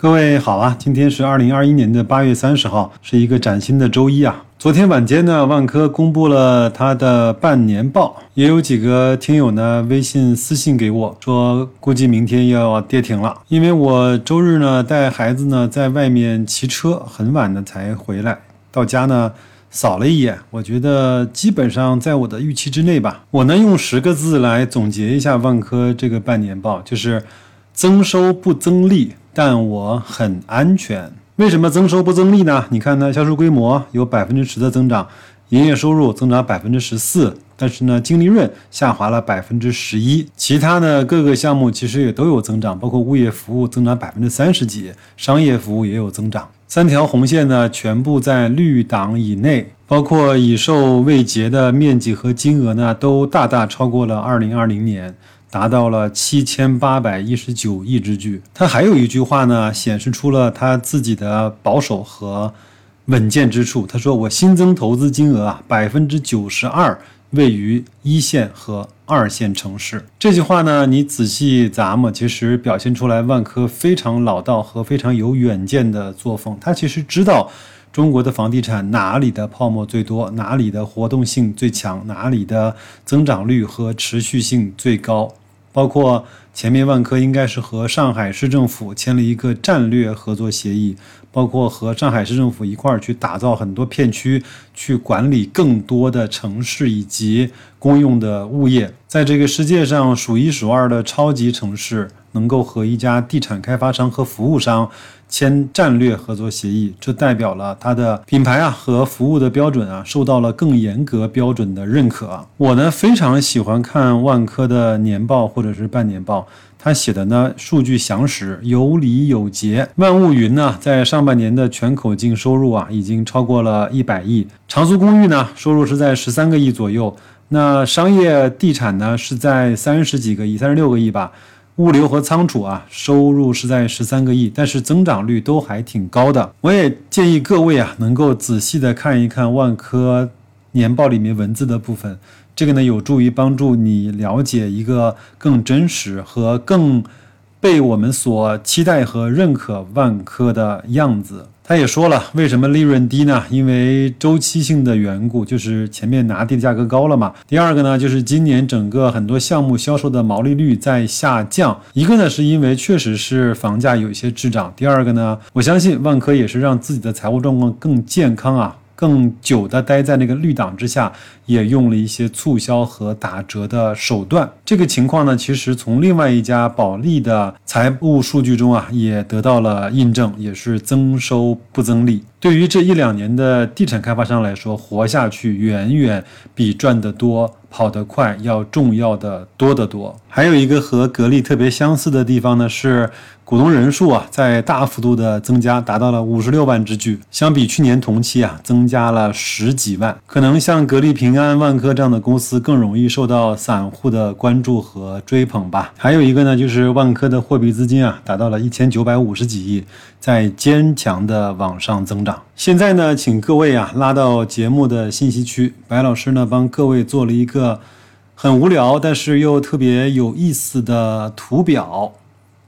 各位好啊，今天是二零二一年的八月三十号，是一个崭新的周一啊。昨天晚间呢，万科公布了它的半年报，也有几个听友呢微信私信给我说，估计明天要跌停了。因为我周日呢带孩子呢在外面骑车，很晚的才回来，到家呢扫了一眼，我觉得基本上在我的预期之内吧。我呢用十个字来总结一下万科这个半年报，就是增收不增利。但我很安全。为什么增收不增利呢？你看它销售规模有百分之十的增长，营业收入增长百分之十四，但是呢，净利润下滑了百分之十一。其他的各个项目其实也都有增长，包括物业服务增长百分之三十几，商业服务也有增长。三条红线呢，全部在绿档以内，包括已售未结的面积和金额呢，都大大超过了二零二零年。达到了七千八百一十九亿之巨。他还有一句话呢，显示出了他自己的保守和稳健之处。他说：“我新增投资金额啊，百分之九十二位于一线和二线城市。”这句话呢，你仔细咂摸，其实表现出来万科非常老道和非常有远见的作风。他其实知道中国的房地产哪里的泡沫最多，哪里的活动性最强，哪里的增长率和持续性最高。包括前面万科应该是和上海市政府签了一个战略合作协议，包括和上海市政府一块儿去打造很多片区，去管理更多的城市以及公用的物业，在这个世界上数一数二的超级城市。能够和一家地产开发商和服务商签战略合作协议，这代表了它的品牌啊和服务的标准啊受到了更严格标准的认可。我呢非常喜欢看万科的年报或者是半年报，他写的呢数据详实、有理有节。万物云呢在上半年的全口径收入啊已经超过了一百亿，长租公寓呢收入是在十三个亿左右，那商业地产呢是在三十几个亿，三十六个亿吧。物流和仓储啊，收入是在十三个亿，但是增长率都还挺高的。我也建议各位啊，能够仔细的看一看万科年报里面文字的部分，这个呢有助于帮助你了解一个更真实和更被我们所期待和认可万科的样子。他也说了，为什么利润低呢？因为周期性的缘故，就是前面拿地的价格高了嘛。第二个呢，就是今年整个很多项目销售的毛利率在下降。一个呢，是因为确实是房价有一些滞涨；第二个呢，我相信万科也是让自己的财务状况更健康啊。更久的待在那个绿党之下，也用了一些促销和打折的手段。这个情况呢，其实从另外一家保利的财务数据中啊，也得到了印证，也是增收不增利。对于这一两年的地产开发商来说，活下去远远比赚得多。跑得快要重要的多得多。还有一个和格力特别相似的地方呢，是股东人数啊，在大幅度的增加，达到了五十六万之巨，相比去年同期啊，增加了十几万。可能像格力、平安、万科这样的公司更容易受到散户的关注和追捧吧。还有一个呢，就是万科的货币资金啊，达到了一千九百五十几亿，在坚强的往上增长。现在呢，请各位啊拉到节目的信息区，白老师呢帮各位做了一个很无聊但是又特别有意思的图表。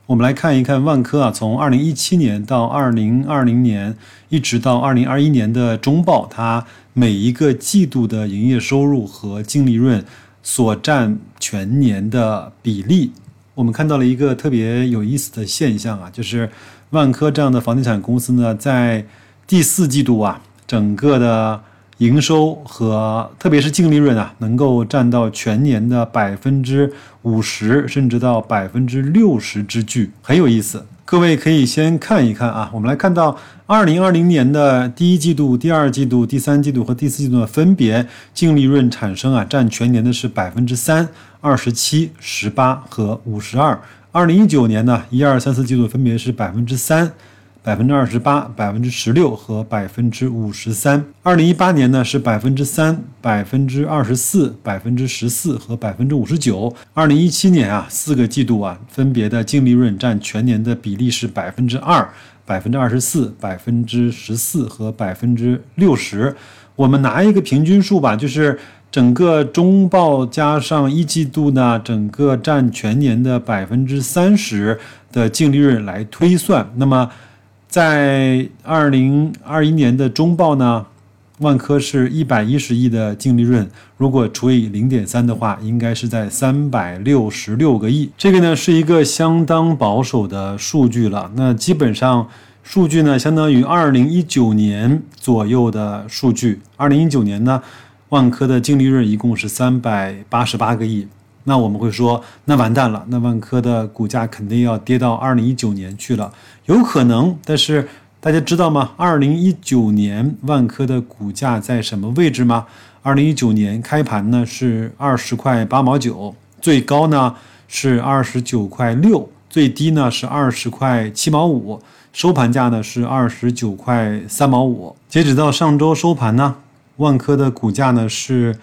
我们来看一看万科啊，从二零一七年到二零二零年，一直到二零二一年的中报，它每一个季度的营业收入和净利润所占全年的比例。我们看到了一个特别有意思的现象啊，就是万科这样的房地产公司呢，在第四季度啊，整个的营收和特别是净利润啊，能够占到全年的百分之五十，甚至到百分之六十之巨，很有意思。各位可以先看一看啊，我们来看到二零二零年的第一季度、第二季度、第三季度和第四季度的分别净利润产生啊，占全年的是百分之三、二十七、十八和五十二。二零一九年呢，一二三四季度分别是百分之三。百分之二十八、百分之十六和百分之五十三。二零一八年呢是百分之三、百分之二十四、百分之十四和百分之五十九。二零一七年啊，四个季度啊，分别的净利润占全年的比例是百分之二、百分之二十四、百分之十四和百分之六十。我们拿一个平均数吧，就是整个中报加上一季度呢，整个占全年的百分之三十的净利润来推算。那么，在二零二一年的中报呢，万科是一百一十亿的净利润，如果除以零点三的话，应该是在三百六十六个亿。这个呢是一个相当保守的数据了。那基本上数据呢，相当于二零一九年左右的数据。二零一九年呢？万科的净利润一共是三百八十八个亿，那我们会说，那完蛋了，那万科的股价肯定要跌到二零一九年去了，有可能。但是大家知道吗？二零一九年万科的股价在什么位置吗？二零一九年开盘呢是二十块八毛九，最高呢是二十九块六，最低呢是二十块七毛五，收盘价呢是二十九块三毛五。截止到上周收盘呢。万科的股价呢是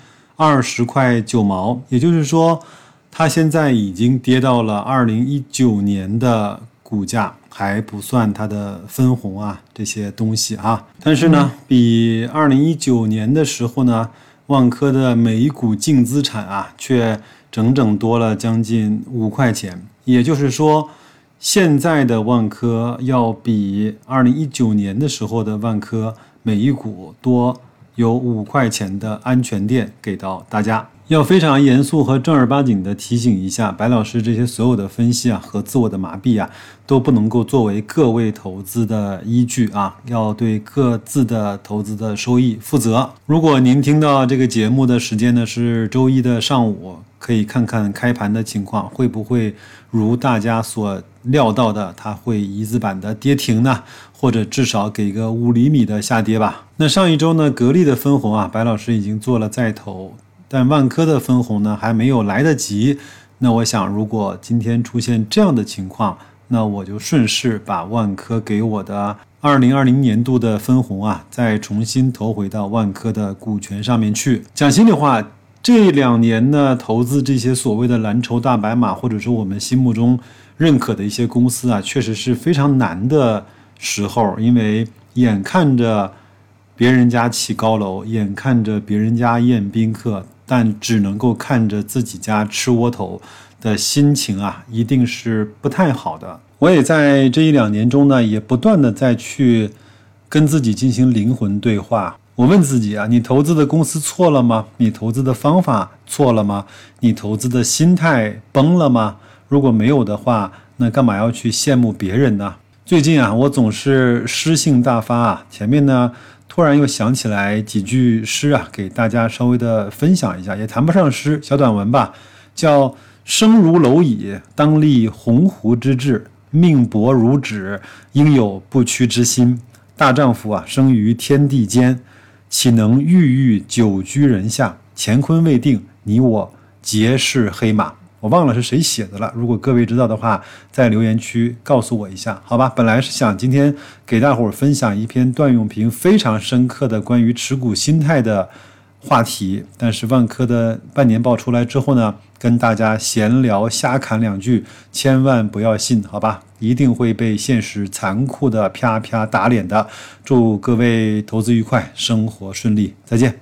二十块九毛，也就是说，它现在已经跌到了二零一九年的股价，还不算它的分红啊这些东西啊。但是呢，比二零一九年的时候呢，万科的每一股净资产啊，却整整多了将近五块钱。也就是说，现在的万科要比二零一九年的时候的万科每一股多。有五块钱的安全垫给到大家，要非常严肃和正儿八经的提醒一下，白老师这些所有的分析啊和自我的麻痹啊，都不能够作为各位投资的依据啊，要对各自的投资的收益负责。如果您听到这个节目的时间呢是周一的上午，可以看看开盘的情况，会不会如大家所料到的，它会一字板的跌停呢？或者至少给个五厘米的下跌吧。那上一周呢，格力的分红啊，白老师已经做了再投，但万科的分红呢还没有来得及。那我想，如果今天出现这样的情况，那我就顺势把万科给我的二零二零年度的分红啊，再重新投回到万科的股权上面去。讲心里话，这两年呢，投资这些所谓的蓝筹大白马，或者说我们心目中认可的一些公司啊，确实是非常难的。时候，因为眼看着别人家起高楼，眼看着别人家宴宾客，但只能够看着自己家吃窝头的心情啊，一定是不太好的。我也在这一两年中呢，也不断的在去跟自己进行灵魂对话。我问自己啊，你投资的公司错了吗？你投资的方法错了吗？你投资的心态崩了吗？如果没有的话，那干嘛要去羡慕别人呢？最近啊，我总是诗性大发啊。前面呢，突然又想起来几句诗啊，给大家稍微的分享一下，也谈不上诗，小短文吧。叫“生如蝼蚁，当立鸿鹄之志；命薄如纸，应有不屈之心。大丈夫啊，生于天地间，岂能郁郁久居人下？乾坤未定，你我皆是黑马。”我忘了是谁写的了，如果各位知道的话，在留言区告诉我一下，好吧？本来是想今天给大伙儿分享一篇段永平非常深刻的关于持股心态的话题，但是万科的半年报出来之后呢，跟大家闲聊瞎侃两句，千万不要信，好吧？一定会被现实残酷的啪啪打脸的。祝各位投资愉快，生活顺利，再见。